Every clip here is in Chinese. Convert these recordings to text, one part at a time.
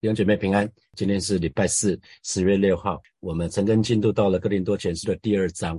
弟兄姐妹平安，今天是礼拜四，十月六号。我们陈根进度到了哥林多前书的第二章。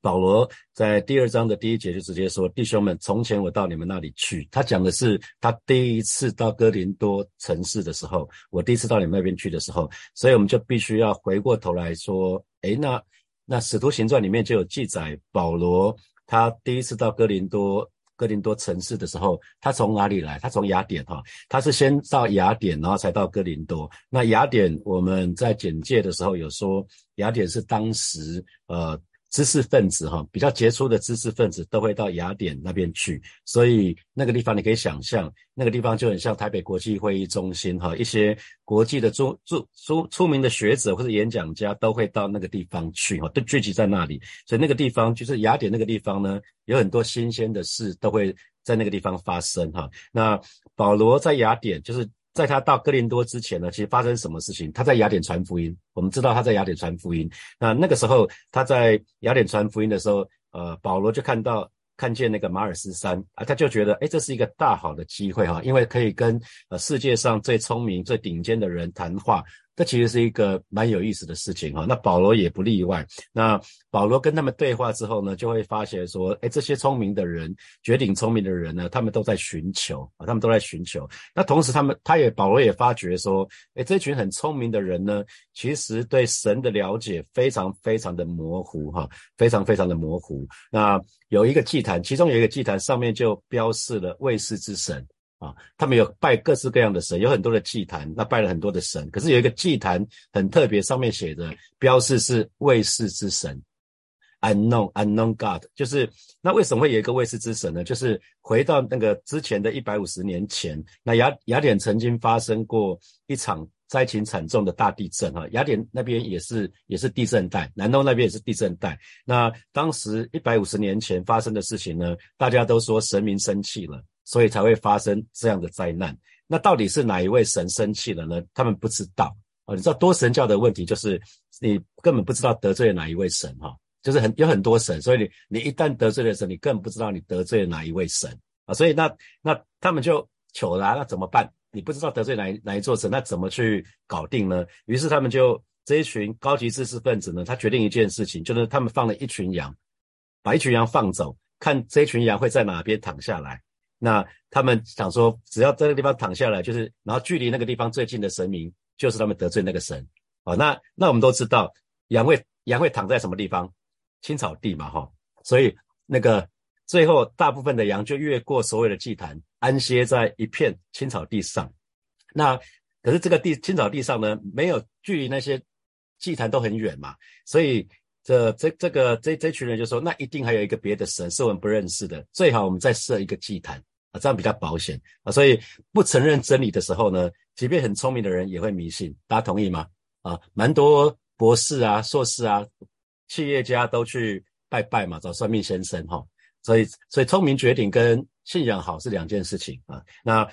保罗在第二章的第一节就直接说：“弟兄们，从前我到你们那里去。”他讲的是他第一次到哥林多城市的时候，我第一次到你们那边去的时候。所以我们就必须要回过头来说：“诶，那那使徒行传里面就有记载，保罗他第一次到哥林多。”哥林多城市的时候，他从哪里来？他从雅典哈，他是先到雅典，然后才到哥林多。那雅典我们在简介的时候有说，雅典是当时呃。知识分子哈，比较杰出的知识分子都会到雅典那边去，所以那个地方你可以想象，那个地方就很像台北国际会议中心哈，一些国际的著著出出名的学者或者演讲家都会到那个地方去哈，都聚集在那里，所以那个地方就是雅典那个地方呢，有很多新鲜的事都会在那个地方发生哈。那保罗在雅典就是。在他到哥林多之前呢，其实发生什么事情？他在雅典传福音。我们知道他在雅典传福音。那那个时候他在雅典传福音的时候，呃，保罗就看到看见那个马尔斯山啊，他就觉得，哎，这是一个大好的机会哈，因为可以跟呃世界上最聪明、最顶尖的人谈话。这其实是一个蛮有意思的事情哈，那保罗也不例外。那保罗跟他们对话之后呢，就会发现说，哎，这些聪明的人、绝顶聪明的人呢，他们都在寻求啊，他们都在寻求。那同时，他们他也保罗也发觉说，哎，这群很聪明的人呢，其实对神的了解非常非常的模糊哈，非常非常的模糊。那有一个祭坛，其中有一个祭坛上面就标示了卫士之神。啊，他们有拜各式各样的神，有很多的祭坛，那拜了很多的神。可是有一个祭坛很特别，上面写的标示是卫士之神，unknown unknown God，就是那为什么会有一个卫士之神呢？就是回到那个之前的一百五十年前，那雅雅典曾经发生过一场灾情惨重的大地震哈，雅典那边也是也是地震带，南东那边也是地震带。那当时一百五十年前发生的事情呢，大家都说神明生气了。所以才会发生这样的灾难。那到底是哪一位神生气了呢？他们不知道啊。你知道多神教的问题就是你根本不知道得罪了哪一位神哈，就是很有很多神，所以你你一旦得罪了神，你根本不知道你得罪了哪一位神啊。所以那那他们就糗了，那怎么办？你不知道得罪哪哪一座神，那怎么去搞定呢？于是他们就这一群高级知识分子呢，他决定一件事情，就是他们放了一群羊，把一群羊放走，看这群羊会在哪边躺下来。那他们想说，只要在那个地方躺下来，就是然后距离那个地方最近的神明，就是他们得罪那个神。哦，那那我们都知道，羊会羊会躺在什么地方？青草地嘛，哈。所以那个最后大部分的羊就越过所有的祭坛，安歇在一片青草地上。那可是这个地青草地上呢，没有距离那些祭坛都很远嘛，所以。这这这个这这群人就说，那一定还有一个别的神是我们不认识的，最好我们再设一个祭坛啊，这样比较保险啊。所以不承认真理的时候呢，即便很聪明的人也会迷信。大家同意吗？啊，蛮多博士啊、硕士啊、企业家都去拜拜嘛，找算命先生哈。所以所以聪明绝顶跟信仰好是两件事情啊。那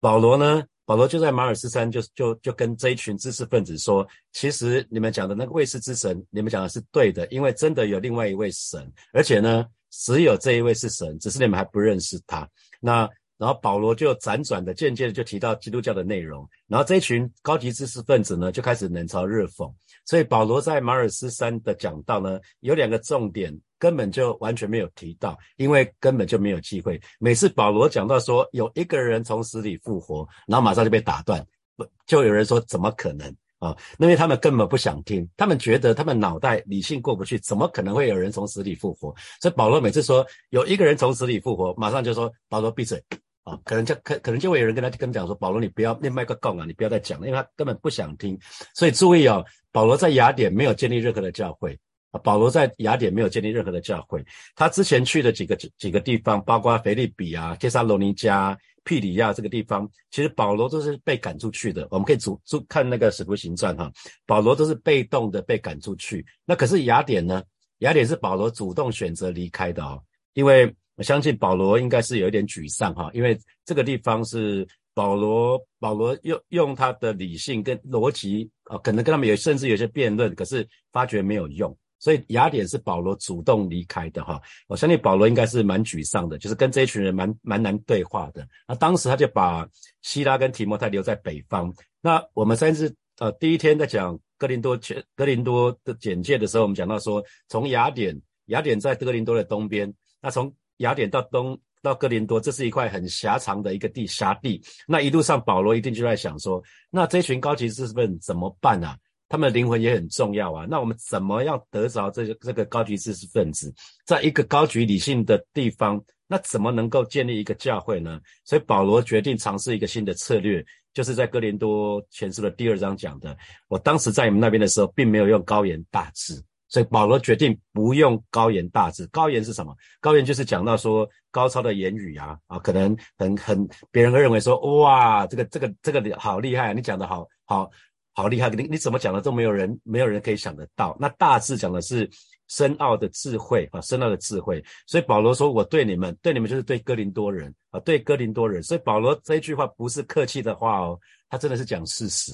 保罗呢？保罗就在马尔斯山，就就就跟这一群知识分子说：“其实你们讲的那个卫士之神，你们讲的是对的，因为真的有另外一位神，而且呢，只有这一位是神，只是你们还不认识他。”那然后保罗就辗转的、间接的就提到基督教的内容，然后这一群高级知识分子呢，就开始冷嘲热讽。所以保罗在马尔斯山的讲道呢，有两个重点。根本就完全没有提到，因为根本就没有机会。每次保罗讲到说有一个人从死里复活，然后马上就被打断，不就有人说怎么可能啊？因为他们根本不想听，他们觉得他们脑袋理性过不去，怎么可能会有人从死里复活？所以保罗每次说有一个人从死里复活，马上就说保罗闭嘴啊！可能就可可能就会有人跟他跟他讲说保罗你不要另外一个杠啊，你不要再讲了，因为他根本不想听。所以注意哦，保罗在雅典没有建立任何的教会。啊，保罗在雅典没有建立任何的教会。他之前去的几个几个地方，包括腓利比啊、帖撒罗尼加、庇里亚这个地方，其实保罗都是被赶出去的。我们可以主主看那个使徒行传哈，保罗都是被动的被赶出去。那可是雅典呢？雅典是保罗主动选择离开的哦，因为我相信保罗应该是有一点沮丧哈，因为这个地方是保罗保罗用用他的理性跟逻辑啊，可能跟他们有甚至有些辩论，可是发觉没有用。所以雅典是保罗主动离开的哈。我相信保罗应该是蛮沮丧的，就是跟这一群人蛮蛮难对话的。那当时他就把希拉跟提摩太留在北方。那我们上次呃第一天在讲哥林多前哥林多的简介的时候，我们讲到说，从雅典雅典在哥林多的东边，那从雅典到东。到哥林多，这是一块很狭长的一个地狭地。那一路上，保罗一定就在想说：那这群高级知识分子怎么办啊？他们的灵魂也很重要啊。那我们怎么样得着这个这个高级知识分子，在一个高举理性的地方，那怎么能够建立一个教会呢？所以保罗决定尝试一个新的策略，就是在哥林多前书的第二章讲的。我当时在你们那边的时候，并没有用高言大志。所以保罗决定不用高言大志。高言是什么？高言就是讲到说高超的言语啊啊，可能很很别人会认为说哇，这个这个这个好厉害，你讲的好好好厉害，你你怎么讲的都没有人没有人可以想得到。那大致讲的是深奥的智慧啊，深奥的智慧。所以保罗说，我对你们，对你们就是对哥林多人啊，对哥林多人。所以保罗这一句话不是客气的话哦，他真的是讲事实。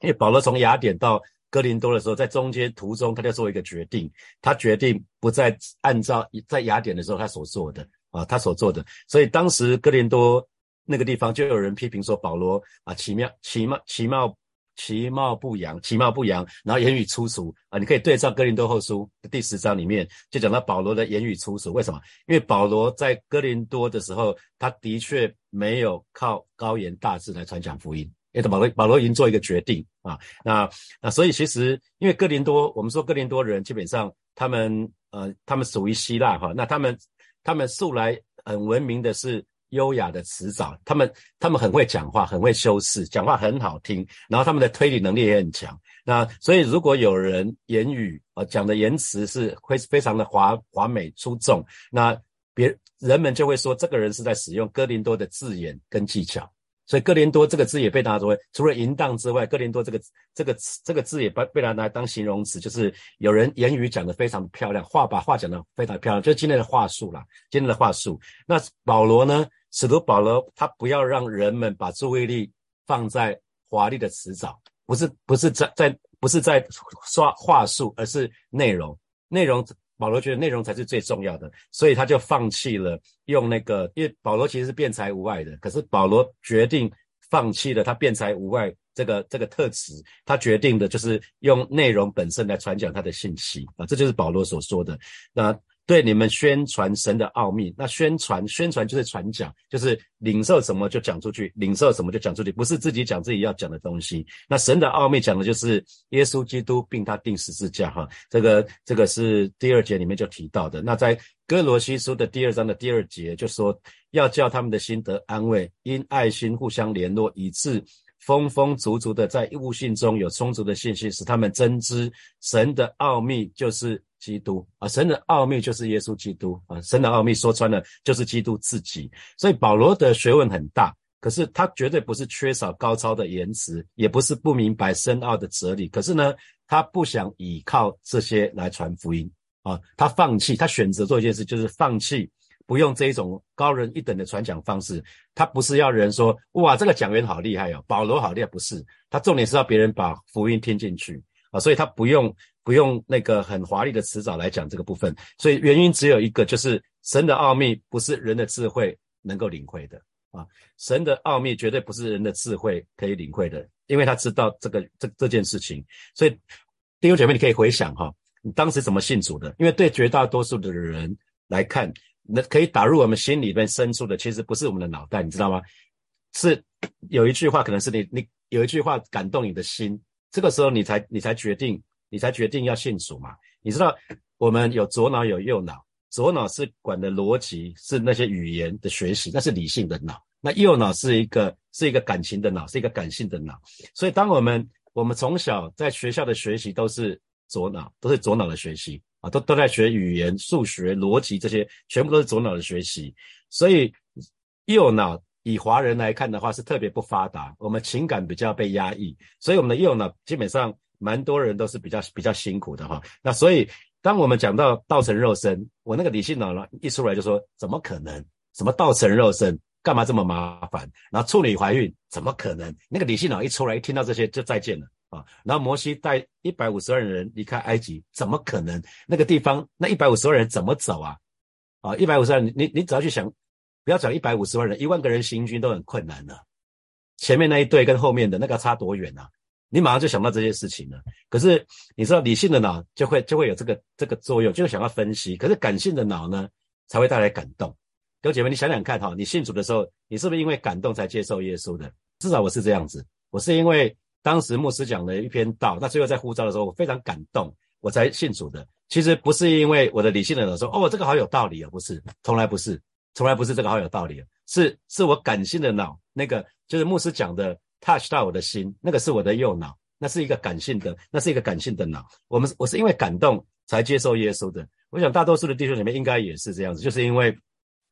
因为保罗从雅典到哥林多的时候，在中间途中，他就做一个决定，他决定不再按照在雅典的时候他所做的啊，他所做的。所以当时哥林多那个地方就有人批评说保罗啊，其妙其貌其貌其貌不扬，其貌不扬，然后言语粗俗啊。你可以对照哥林多后书第十章里面，就讲到保罗的言语粗俗。为什么？因为保罗在哥林多的时候，他的确没有靠高言大志来传讲福音。因为保罗保罗已经做一个决定啊，那那所以其实因为哥林多，我们说哥林多人基本上他们呃他们属于希腊哈，那他们他们素来很闻名的是优雅的辞藻，他们他们很会讲话，很会修饰，讲话很好听，然后他们的推理能力也很强。那所以如果有人言语呃讲的言辞是会非常的华华美出众，那别人们就会说这个人是在使用哥林多的字眼跟技巧。所以哥林多这个字也被拿作为除了淫荡之外，哥林多这个这个词这个字也被被拿来当形容词，就是有人言语讲得非常漂亮，话把话讲得非常漂亮，就是今天的话术啦，今天的话术。那保罗呢？使徒保罗他不要让人们把注意力放在华丽的词藻，不是不是在在不是在刷话术，而是内容内容。保罗觉得内容才是最重要的，所以他就放弃了用那个，因为保罗其实是辩才无碍的，可是保罗决定放弃了他辩才无碍这个这个特质，他决定的就是用内容本身来传讲他的信息啊，这就是保罗所说的那。对你们宣传神的奥秘，那宣传宣传就是传讲，就是领受什么就讲出去，领受什么就讲出去，不是自己讲自己要讲的东西。那神的奥秘讲的就是耶稣基督，并他定十字架，哈，这个这个是第二节里面就提到的。那在哥罗西书的第二章的第二节就说，要叫他们的心得安慰，因爱心互相联络，以致丰丰足足的在悟性中有充足的信息，使他们真知神的奥秘就是。基督啊，神的奥秘就是耶稣基督啊，神的奥秘说穿了就是基督自己。所以保罗的学问很大，可是他绝对不是缺少高超的言辞，也不是不明白深奥的哲理。可是呢，他不想依靠这些来传福音啊，他放弃，他选择做一件事，就是放弃不用这一种高人一等的传讲方式。他不是要人说哇，这个讲员好厉害哦，保罗好厉害，不是。他重点是要别人把福音听进去啊，所以他不用。不用那个很华丽的词藻来讲这个部分，所以原因只有一个，就是神的奥秘不是人的智慧能够领会的啊！神的奥秘绝对不是人的智慧可以领会的，因为他知道这个这这件事情。所以弟兄姐妹，你可以回想哈，你当时怎么信主的？因为对绝大多数的人来看，那可以打入我们心里面深处的，其实不是我们的脑袋，你知道吗？是有一句话，可能是你你有一句话感动你的心，这个时候你才你才决定。你才决定要信主嘛？你知道我们有左脑有右脑，左脑是管的逻辑，是那些语言的学习，那是理性的脑；那右脑是一个是一个感情的脑，是一个感性的脑。所以当我们我们从小在学校的学习都是左脑，都是左脑的学习啊，都都在学语言、数学、逻辑这些，全部都是左脑的学习。所以右脑以华人来看的话是特别不发达，我们情感比较被压抑，所以我们的右脑基本上。蛮多人都是比较比较辛苦的哈，那所以当我们讲到道成肉身，我那个理性脑呢一出来就说怎么可能？什么道成肉身？干嘛这么麻烦？然后处女怀孕怎么可能？那个理性脑一出来，一听到这些就再见了啊。然后摩西带一百五十万人离开埃及，怎么可能？那个地方那一百五十万人怎么走啊？啊，一百五十万，你你只要去想，不要讲一百五十万人，一万个人行军都很困难的。前面那一队跟后面的那个差多远啊？你马上就想到这些事情了。可是你知道，理性的脑就会就会有这个这个作用，就是想要分析。可是感性的脑呢，才会带来感动。各位姐妹，你想想看哈，你信主的时候，你是不是因为感动才接受耶稣的？至少我是这样子，我是因为当时牧师讲了一篇道，那最后在呼召的时候，我非常感动，我才信主的。其实不是因为我的理性的脑说，哦，这个好有道理啊，不是，从来不是，从来不是这个好有道理。是是我感性的脑，那个就是牧师讲的 touch 到我的心，那个是我的右脑，那是一个感性的，那是一个感性的脑。我们我是因为感动才接受耶稣的。我想大多数的弟兄姐妹应该也是这样子，就是因为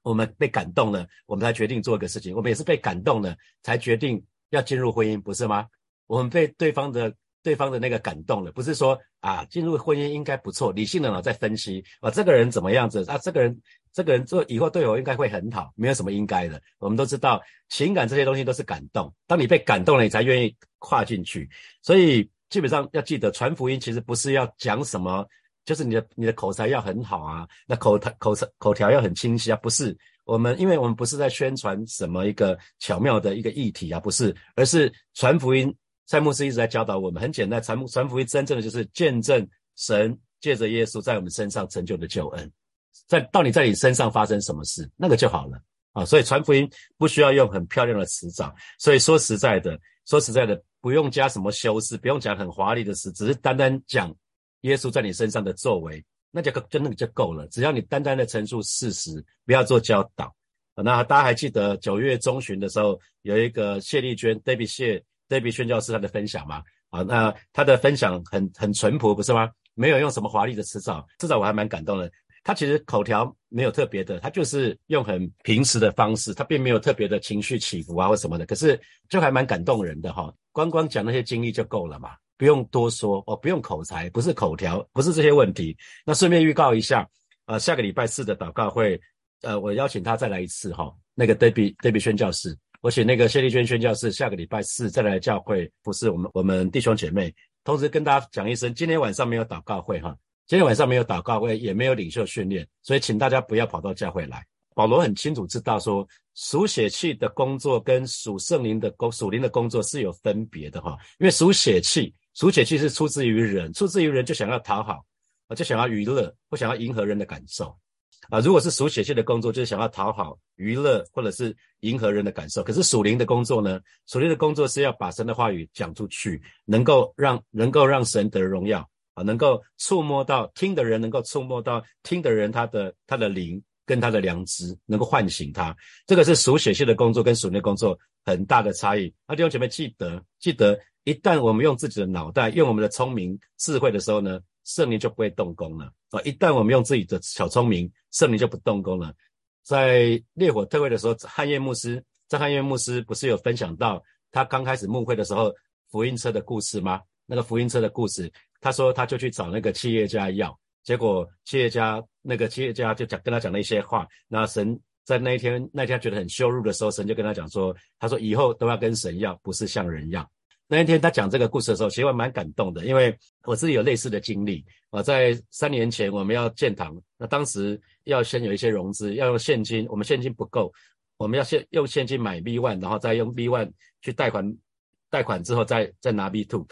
我们被感动了，我们才决定做一个事情。我们也是被感动了才决定要进入婚姻，不是吗？我们被对方的对方的那个感动了，不是说啊进入婚姻应该不错，理性的脑在分析啊这个人怎么样子啊这个人。这个人做以后对我应该会很好，没有什么应该的。我们都知道，情感这些东西都是感动。当你被感动了，你才愿意跨进去。所以基本上要记得，传福音其实不是要讲什么，就是你的你的口才要很好啊，那口口口口条要很清晰啊。不是我们，因为我们不是在宣传什么一个巧妙的一个议题啊，不是，而是传福音。蔡牧师一直在教导我们，很简单，传传福音真正的就是见证神借着耶稣在我们身上成就的救恩。在到底在你身上发生什么事，那个就好了啊！所以传福音不需要用很漂亮的词藻，所以说实在的，说实在的，不用加什么修饰，不用讲很华丽的词，只是单单讲耶稣在你身上的作为，那就就那个就够了。只要你单单的陈述事实，不要做教导。那大家还记得九月中旬的时候，有一个谢丽娟 Debbie 谢 Debbie 宣教师他的分享吗？啊，那他的分享很很淳朴，不是吗？没有用什么华丽的词藻，至少我还蛮感动的。他其实口条没有特别的，他就是用很平时的方式，他并没有特别的情绪起伏啊或什么的，可是就还蛮感动人的哈。光光讲那些经历就够了嘛，不用多说哦，不用口才，不是口条，不是这些问题。那顺便预告一下，呃，下个礼拜四的祷告会，呃，我邀请他再来一次哈。那个 Debbie Debbie 宣教士，我请那个谢丽娟宣教士下个礼拜四再来教会，不是我们我们弟兄姐妹，同时跟大家讲一声，今天晚上没有祷告会哈。今天晚上没有祷告会，也没有领袖训练，所以请大家不要跑到教会来。保罗很清楚知道说，属血气的工作跟属圣灵的工、属灵的工作是有分别的哈。因为属血气，属血气是出自于人，出自于人就想要讨好，啊，就想要娱乐，不想要迎合人的感受啊。如果是属血气的工作，就是想要讨好、娱乐或者是迎合人的感受。可是属灵的工作呢？属灵的工作是要把神的话语讲出去，能够让能够让神得荣耀。能够触摸到听的人，能够触摸到听的人，他的他的灵跟他的良知，能够唤醒他。这个是属血性的工作跟属灵工作很大的差异。那弟兄姐妹记得，记得一旦我们用自己的脑袋，用我们的聪明智慧的时候呢，圣灵就不会动工了啊！一旦我们用自己的小聪明，圣灵就不动工了。在烈火特会的时候，汉业牧师张汉业牧师不是有分享到他刚开始牧会的时候福音车的故事吗？那个福音车的故事。他说，他就去找那个企业家要，结果企业家那个企业家就讲跟他讲了一些话。那神在那一天那天觉得很羞辱的时候，神就跟他讲说：“他说以后都要跟神要，不是向人要。”那一天他讲这个故事的时候，其实我蛮感动的，因为我自己有类似的经历我。在三年前我们要建堂，那当时要先有一些融资，要用现金，我们现金不够，我们要先用现金买 B one，然后再用 B one 去贷款，贷款之后再再拿 B two。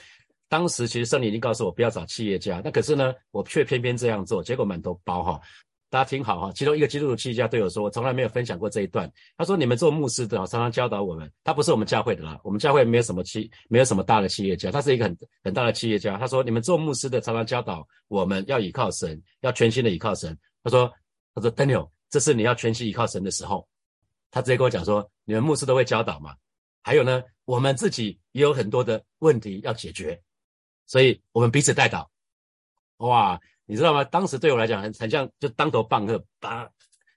当时其实圣灵已经告诉我不要找企业家，那可是呢，我却偏偏这样做，结果满头包哈。大家听好哈，其中一个基督徒企业家对我说，我从来没有分享过这一段。他说：“你们做牧师的常常教导我们，他不是我们教会的啦，我们教会没有什么企，没有什么大的企业家，他是一个很很大的企业家。他说：你们做牧师的常常教导我们要倚靠神，要全心的倚靠神。他说：他说 Daniel，这是你要全心倚靠神的时候。他直接跟我讲说：你们牧师都会教导嘛？还有呢，我们自己也有很多的问题要解决。”所以我们彼此带导，哇，你知道吗？当时对我来讲很很像，就当头棒喝，啪，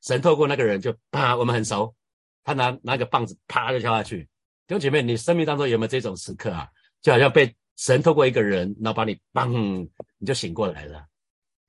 神透过那个人就啪，我们很熟，他拿拿个棒子啪就敲下去。弟兄姐妹，你生命当中有没有这种时刻啊？就好像被神透过一个人，然后把你嘣，你就醒过来了。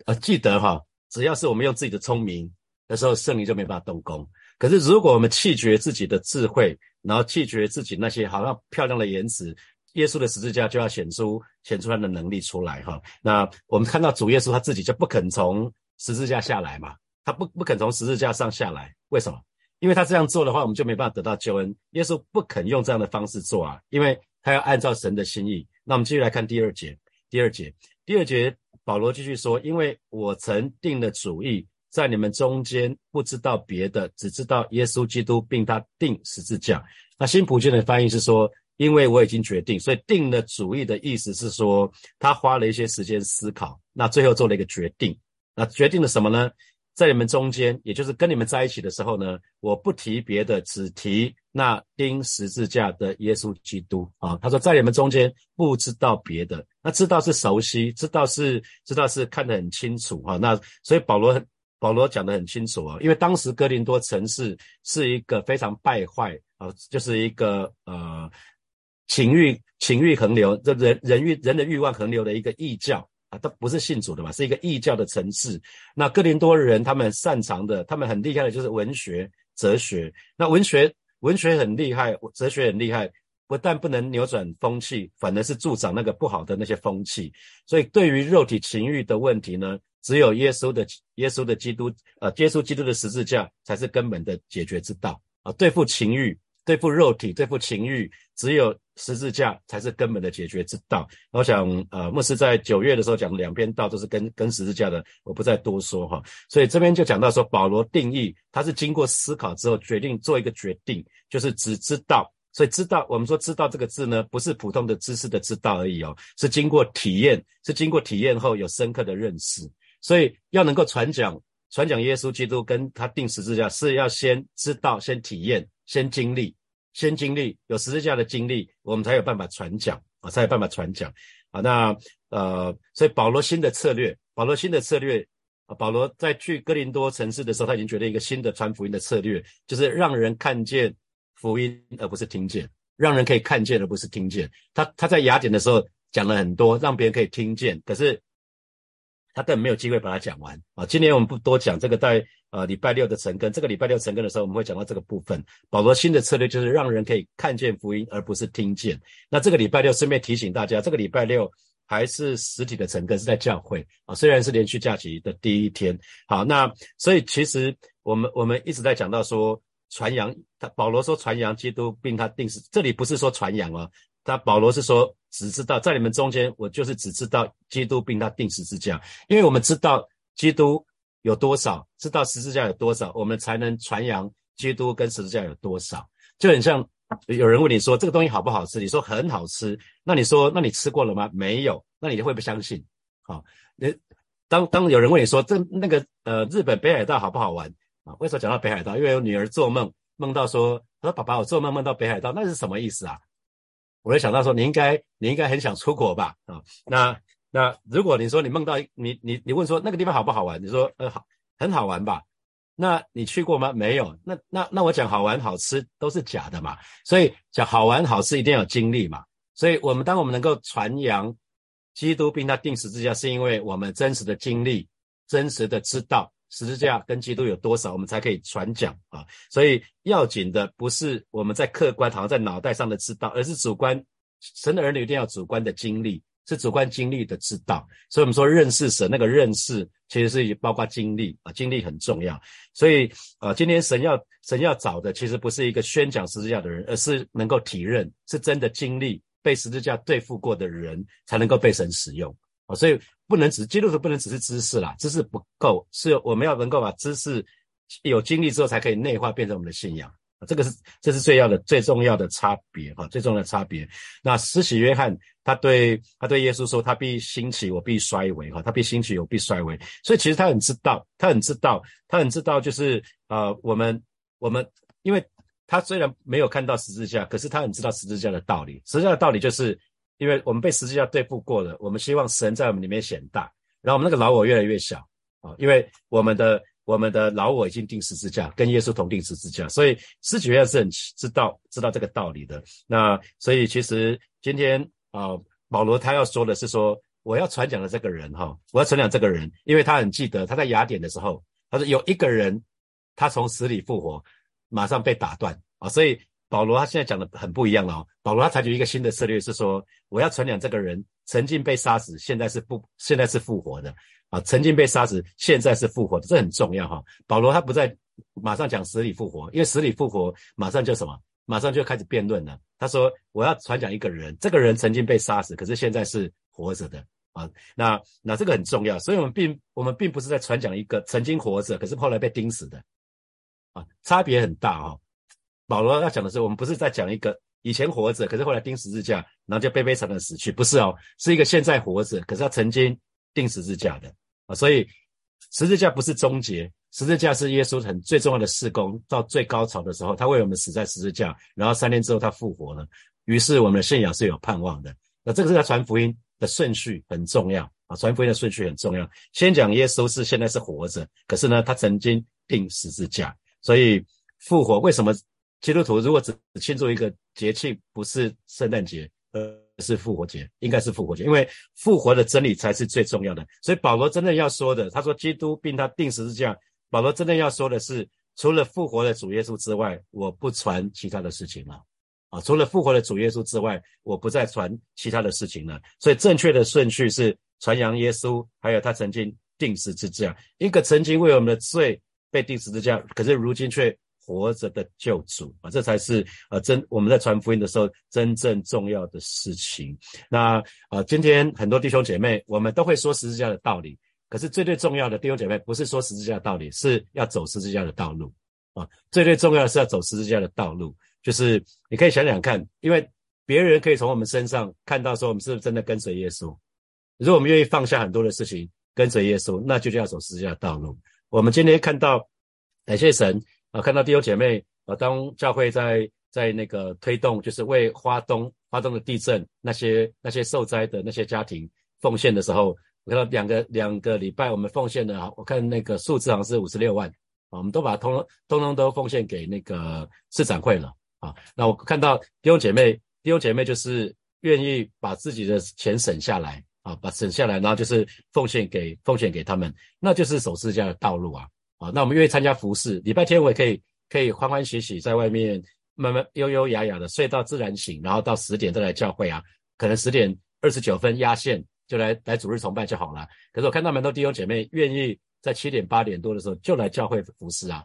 呃，记得哈，只要是我们用自己的聪明的时候，圣灵就没办法动工。可是如果我们弃绝自己的智慧，然后弃绝自己那些好像漂亮的言辞，耶稣的十字架就要显出显出他的能力出来哈。那我们看到主耶稣他自己就不肯从十字架下来嘛，他不不肯从十字架上下来，为什么？因为他这样做的话，我们就没办法得到救恩。耶稣不肯用这样的方式做啊，因为他要按照神的心意。那我们继续来看第二节，第二节，第二节，保罗继续说：“因为我曾定了主意，在你们中间不知道别的，只知道耶稣基督，并他定十字架。”那新普卷的翻译是说：“因为我已经决定，所以定了主意的意思是说，他花了一些时间思考，那最后做了一个决定。那决定了什么呢？”在你们中间，也就是跟你们在一起的时候呢，我不提别的，只提那钉十字架的耶稣基督啊。他说，在你们中间不知道别的，那知道是熟悉，知道是知道是看得很清楚啊。那所以保罗保罗讲得很清楚啊，因为当时哥林多城市是一个非常败坏啊，就是一个呃情欲情欲横流，这人人欲人的欲望横流的一个异教。啊，都不是信主的嘛，是一个异教的城市。那哥林多人他们擅长的，他们很厉害的就是文学、哲学。那文学文学很厉害，哲学很厉害，不但不能扭转风气，反而是助长那个不好的那些风气。所以对于肉体情欲的问题呢，只有耶稣的耶稣的基督，呃，耶稣基督的十字架才是根本的解决之道啊。对付情欲，对付肉体，对付情欲，只有。十字架才是根本的解决之道。我想，呃，牧师在九月的时候讲两边道都是跟跟十字架的，我不再多说哈。所以这边就讲到说，保罗定义他是经过思考之后决定做一个决定，就是只知道。所以知道，我们说知道这个字呢，不是普通的知识的知道而已哦，是经过体验，是经过体验后有深刻的认识。所以要能够传讲传讲耶稣基督跟他定十字架，是要先知道、先体验、先经历。先经历有十字架的经历，我们才有办法传讲啊，才有办法传讲啊。那呃，所以保罗新的策略，保罗新的策略啊，保罗在去哥林多城市的时候，他已经决定一个新的传福音的策略，就是让人看见福音而不是听见，让人可以看见而不是听见。他他在雅典的时候讲了很多，让别人可以听见，可是。他根本没有机会把它讲完啊！今年我们不多讲这个，在呃礼拜六的成根，这个礼拜六成根的时候，我们会讲到这个部分。保罗新的策略就是让人可以看见福音，而不是听见。那这个礼拜六顺便提醒大家，这个礼拜六还是实体的成根，是在教会啊，虽然是连续假期的第一天。好，那所以其实我们我们一直在讲到说传扬，他保罗说传扬基督，并他定死，这里不是说传扬哦。他保罗是说，只知道在你们中间，我就是只知道基督并他定十字架，因为我们知道基督有多少，知道十字架有多少，我们才能传扬基督跟十字架有多少。就很像有人问你说这个东西好不好吃，你说很好吃，那你说那你吃过了吗？没有，那你会不相信？好，那当当有人问你说这那个呃日本北海道好不好玩啊？为什么讲到北海道？因为有女儿做梦梦到说，她说爸爸我做梦梦到北海道，那是什么意思啊？我会想到说，你应该，你应该很想出国吧？啊，那那如果你说你梦到你你你问说那个地方好不好玩？你说呃好，很好玩吧？那你去过吗？没有。那那那我讲好玩好吃都是假的嘛。所以讲好玩好吃一定要有经历嘛。所以我们当我们能够传扬基督并他定十字架，是因为我们真实的经历，真实的知道。十字架跟基督有多少，我们才可以传讲啊？所以要紧的不是我们在客观，好像在脑袋上的知道，而是主观。神的儿女一定要主观的经历，是主观经历的知道。所以我们说认识神，那个认识其实是包括经历啊，经历很重要。所以啊，今天神要神要找的，其实不是一个宣讲十字架的人，而是能够体认，是真的经历被十字架对付过的人，才能够被神使用所以。不能只基督徒不能只是知识啦，知识不够，是我们要能够把知识有经历之后，才可以内化变成我们的信仰这个是这是最要的最重要的差别哈，最重要的差别。那施洗约翰他对他对耶稣说：“他必兴起，我必衰微哈，他必兴起，我必衰微。”所以其实他很知道，他很知道，他很知道，就是呃，我们我们，因为他虽然没有看到十字架，可是他很知道十字架的道理。十字架的道理就是。因为我们被十字架对付过了，我们希望神在我们里面显大，然后我们那个老我越来越小啊，因为我们的我们的老我已经定十字架，跟耶稣同定十字架，所以十九月是很知道知道这个道理的。那所以其实今天啊，保罗他要说的是说，我要传讲的这个人哈，我要传讲这个人，因为他很记得他在雅典的时候，他说有一个人他从死里复活，马上被打断啊，所以。保罗他现在讲的很不一样了哦。保罗他采取一个新的策略，是说我要传讲这个人曾经被杀死，现在是不现在是复活的啊，曾经被杀死，现在是复活的，这很重要哈。保罗他不在马上讲死里复活，因为死里复活马上就什么，马上就开始辩论了。他说我要传讲一个人，这个人曾经被杀死，可是现在是活着的啊。那那这个很重要，所以我们并我们并不是在传讲一个曾经活着，可是后来被钉死的啊，差别很大哈。保罗要讲的是，我们不是在讲一个以前活着，可是后来钉十字架，然后就悲悲惨惨死去，不是哦，是一个现在活着，可是他曾经钉十字架的啊，所以十字架不是终结，十字架是耶稣很最重要的事工，到最高潮的时候，他为我们死在十字架，然后三天之后他复活了，于是我们的信仰是有盼望的。那这个是他传福音的顺序很重要啊，传福音的顺序很重要。先讲耶稣是现在是活着，可是呢，他曾经钉十字架，所以复活为什么？基督徒如果只庆祝一个节庆，不是圣诞节，而是复活节，应该是复活节，因为复活的真理才是最重要的。所以保罗真正要说的，他说基督并他定时是这样。保罗真正要说的是，除了复活的主耶稣之外，我不传其他的事情了。啊，除了复活的主耶稣之外，我不再传其他的事情了。所以正确的顺序是传扬耶稣，还有他曾经定时之架，一个曾经为我们的罪被定时之架，可是如今却。活着的救主啊，这才是呃真我们在传福音的时候真正重要的事情。那呃，今天很多弟兄姐妹，我们都会说十字架的道理，可是最最重要的弟兄姐妹不是说十字架的道理，是要走十字架的道路啊。最最重要的是要走十字架的道路，就是你可以想想看，因为别人可以从我们身上看到说我们是不是真的跟随耶稣。如果我们愿意放下很多的事情跟随耶稣，那就叫走十字架的道路。我们今天看到感谢神。啊，看到弟兄姐妹啊，当教会在在那个推动，就是为花东花东的地震那些那些受灾的那些家庭奉献的时候，我看到两个两个礼拜我们奉献的啊，我看那个数字好像是五十六万啊，我们都把通通通都奉献给那个市长会了啊。那我看到弟兄姐妹弟兄姐妹就是愿意把自己的钱省下来啊，把省下来，然后就是奉献给奉献给他们，那就是守自家的道路啊。啊，那我们愿意参加服饰，礼拜天我也可以可以欢欢喜喜在外面慢慢悠悠雅雅的睡到自然醒，然后到十点再来教会啊，可能十点二十九分压线就来来主日崇拜就好了。可是我看到蛮多弟兄姐妹愿意在七点八点多的时候就来教会服侍啊，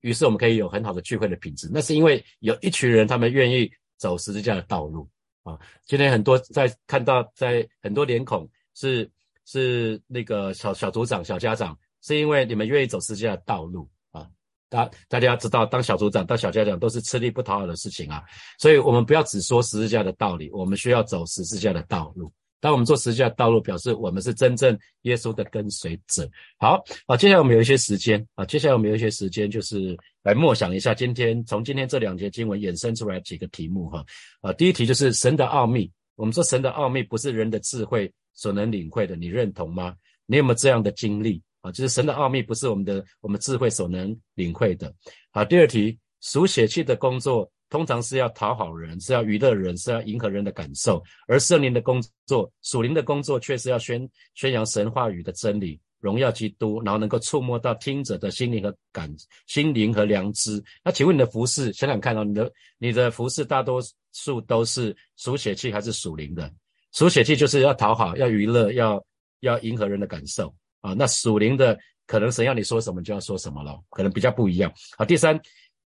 于是我们可以有很好的聚会的品质。那是因为有一群人他们愿意走十字架的道路啊。今天很多在看到在很多脸孔是是那个小小组长小家长。是因为你们愿意走十字架的道路啊，大大家要知道，当小组长、当小家长都是吃力不讨好的事情啊，所以我们不要只说十字架的道理，我们需要走十字架的道路。当我们做十字架的道路，表示我们是真正耶稣的跟随者。好啊，接下来我们有一些时间啊，接下来我们有一些时间，就是来默想一下今天从今天这两节经文衍生出来几个题目哈啊，第一题就是神的奥秘。我们说神的奥秘不是人的智慧所能领会的，你认同吗？你有没有这样的经历？啊，就是神的奥秘不是我们的我们智慧所能领会的。好，第二题，属血气的工作通常是要讨好人，是要娱乐人，是要迎合人的感受；而圣灵的工作，属灵的工作却是要宣宣扬神话语的真理，荣耀基督，然后能够触摸到听者的心灵和感心灵和良知。那请问你的服饰，想想看哦，你的你的服饰大多数都是属血气还是属灵的？属血气就是要讨好，要娱乐，要要迎合人的感受。啊，那属灵的可能神要你说什么就要说什么了，可能比较不一样。好，第三，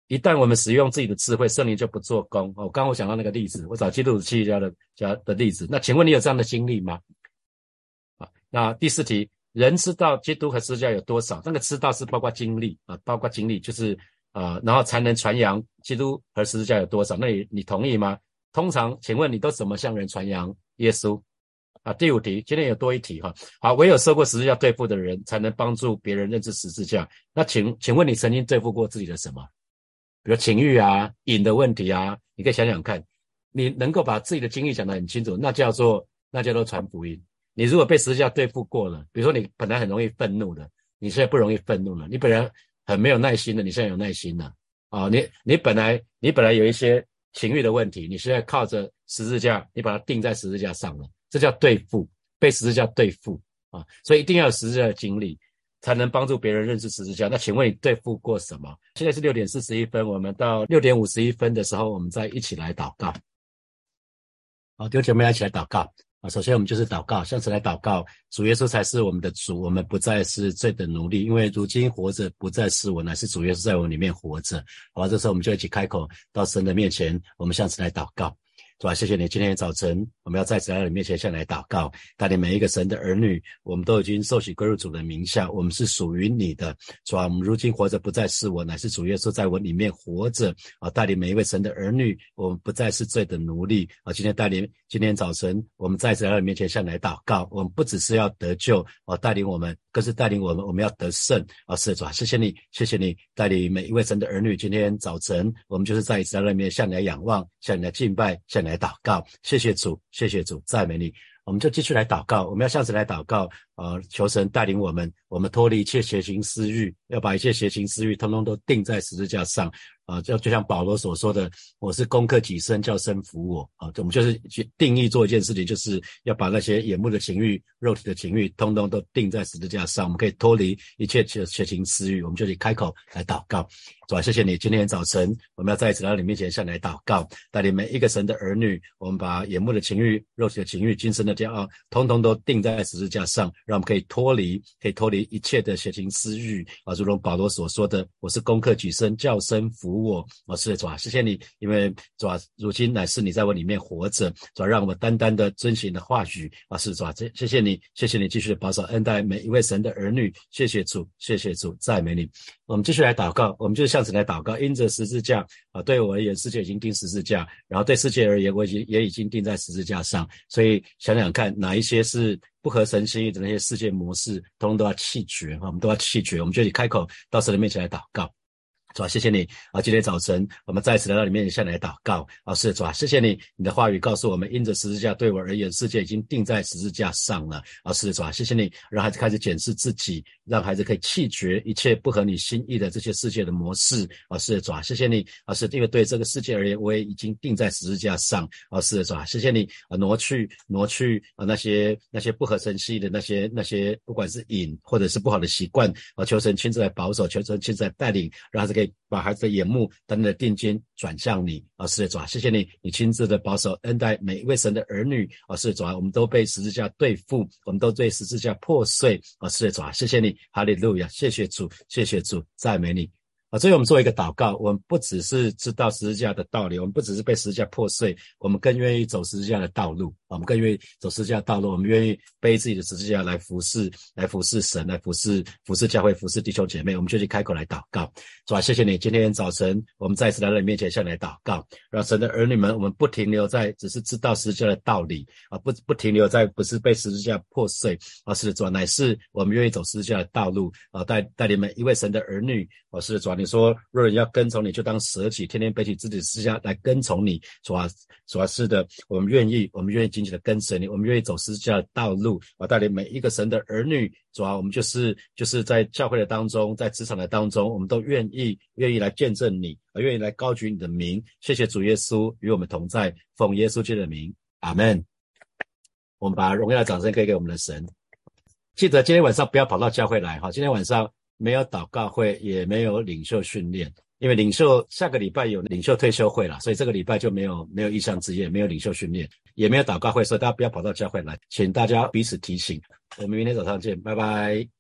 一旦我们使用自己的智慧，圣灵就不做工。哦，刚刚我讲到那个例子，我找基督徒企业家的家的例子。那请问你有这样的经历吗？啊，那第四题，人知道基督和十字架有多少？那个知道是包括经历啊，包括经历就是啊，然后才能传扬基督和十字架有多少？那你你同意吗？通常，请问你都怎么向人传扬耶稣？啊，第五题，今天有多一题哈。好，唯有受过十字架对付的人，才能帮助别人认知十字架。那请，请问你曾经对付过自己的什么？比如情欲啊、瘾的问题啊，你可以想想看。你能够把自己的经历讲得很清楚，那叫做那叫做传福音。你如果被十字架对付过了，比如说你本来很容易愤怒的，你现在不容易愤怒了；你本来很没有耐心的，你现在有耐心了。啊，你你本来你本来有一些情欲的问题，你现在靠着十字架，你把它钉在十字架上了。这叫对付，被十字架对付啊！所以一定要有十字架的经历，才能帮助别人认识十字架。那请问你对付过什么？现在是六点四十一分，我们到六点五十一分的时候，我们再一起来祷告。好，弟兄姐妹一起来祷告啊！首先我们就是祷告，向神来祷告，主耶稣才是我们的主，我们不再是罪的奴隶，因为如今活着不再是我，乃是主耶稣在我里面活着。好吧，这时候我们就一起开口到神的面前，我们向神来祷告。主啊，谢谢你！今天早晨，我们要在在你面前向来祷告，带领每一个神的儿女，我们都已经受洗归入主的名下，我们是属于你的。主啊，我们如今活着不再是我，乃是主耶稣在我里面活着啊！带领每一位神的儿女，我们不再是罪的奴隶啊！今天带领，今天早晨，我们再次来到你面前向来祷告，我们不只是要得救啊，带领我们，更是带领我们，我们要得胜啊！是主啊，谢谢你，谢谢你带领每一位神的儿女。今天早晨，我们就是再一次在那面向你来仰望，向你来敬拜，向你。来祷告，谢谢主，谢谢主，赞美你。我们就继续来祷告，我们要下次来祷告，呃，求神带领我们，我们脱离一切邪情私欲，要把一切邪情私欲通通都定在十字架上。啊，就就像保罗所说的，我是攻克己身，叫身服我。啊，我们就是去定义做一件事情，就是要把那些眼目的情欲、肉体的情欲，通通都钉在十字架上。我们可以脱离一切邪邪情私欲，我们就去开口来祷告。主啊，谢谢你，今天早晨我们要再一次来到你面前向你来祷告，带领每一个神的儿女，我们把眼目的情欲、肉体的情欲、今生的骄傲，通通都钉在十字架上，让我们可以脱离，可以脱离一切的邪情私欲。啊，如同保罗所说的，我是攻克己身，叫身服。我，我是主啊，谢谢你，因为主啊，如今乃是你在我里面活着，主啊，让我单单的遵循的话语啊，是主啊，这谢谢你，谢谢你继续保守恩待每一位神的儿女，谢谢主，谢谢主，赞美你。我们继续来祷告，我们就是向神来祷告，因着十字架啊，对我而言，世界已经钉十字架，然后对世界而言，我已经也已经钉在十字架上，所以想想看，哪一些是不合神心意的那些世界模式，通通都要弃绝啊，我们都要弃绝，我们就以开口到神的面前来祷告。主啊，谢谢你啊！今天早晨我们再次来到你面前，向来祷告啊！是主啊，谢谢你，你的话语告诉我们，因着十字架对我而言，世界已经定在十字架上了啊！是主啊，谢谢你，让孩子开始检视自己，让孩子可以弃绝一切不合你心意的这些世界的模式啊！是主啊，谢谢你啊！是因为对这个世界而言，我也已经定在十字架上啊！是主啊，谢谢你啊！挪去挪去啊那些那些不合神心意的那些那些，不管是瘾或者是不好的习惯啊，求神亲自来保守，求神亲自来带领，让孩子可以。把孩子的眼目等等的定睛转向你，啊，是的主啊，谢谢你，你亲自的保守恩待每一位神的儿女，啊，是的主啊，我们都被十字架对付，我们都对十字架破碎，啊，是的主啊，谢谢你，哈利路亚，谢谢主，谢谢主，赞美你。啊，所以我们做一个祷告，我们不只是知道十字架的道理，我们不只是被十字架破碎，我们更愿意走十字架的道路。我们更愿意走十字架的道路，我们愿意背自己的十字架来服侍，来服侍神，来服侍服侍教会，服侍弟兄姐妹。我们就去开口来祷告，主啊，谢谢你，今天早晨我们再次来到你面前向你来祷告，让神的儿女们，我们不停留在只是知道十字架的道理啊，不不停留在不是被十字架破碎，而是主啊，乃是我们愿意走十字架的道路啊，带带领每一位神的儿女。我是主啊，你说若人要跟从你，就当舍己，天天背起自己的十字架来跟从你。主啊，主啊，是的，我们愿意，我们愿意紧紧的跟随你，我们愿意走十字架的道路。我带领每一个神的儿女，主啊，我们就是就是在教会的当中，在职场的当中，我们都愿意愿意来见证你，啊，愿意来高举你的名。谢谢主耶稣与我们同在，奉耶稣基督的名，阿门。我们把荣耀的掌声给给我们的神。记得今天晚上不要跑到教会来哈，今天晚上。没有祷告会，也没有领袖训练，因为领袖下个礼拜有领袖退休会了，所以这个礼拜就没有没有意向之夜，没有领袖训练，也没有祷告会，所以大家不要跑到教会来，请大家彼此提醒。我们明天早上见，拜拜。